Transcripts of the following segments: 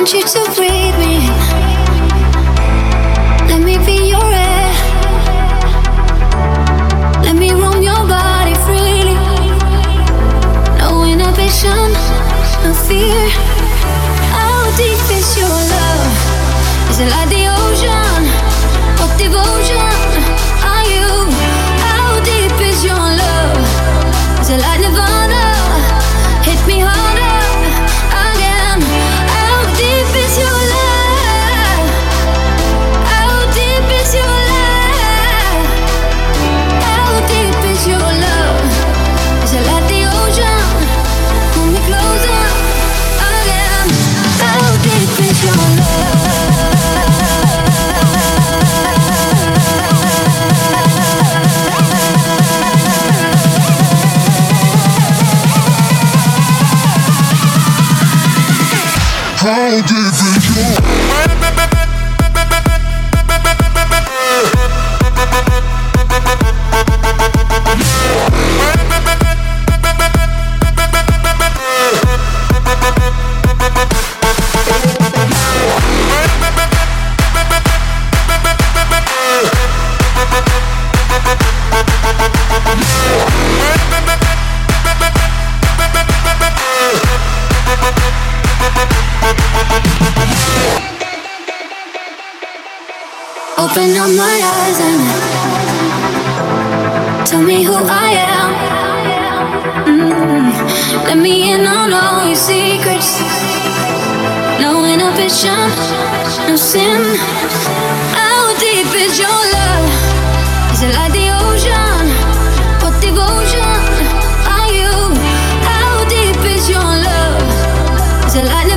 want you to breathe me how did you? go? Open up my eyes and tell me who I am. Mm-hmm. Let me in on all your secrets. No inhibition, no sin. How deep is your love? Is it like the ocean? What devotion are you? How deep is your love? Is it like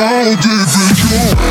crowd giving you.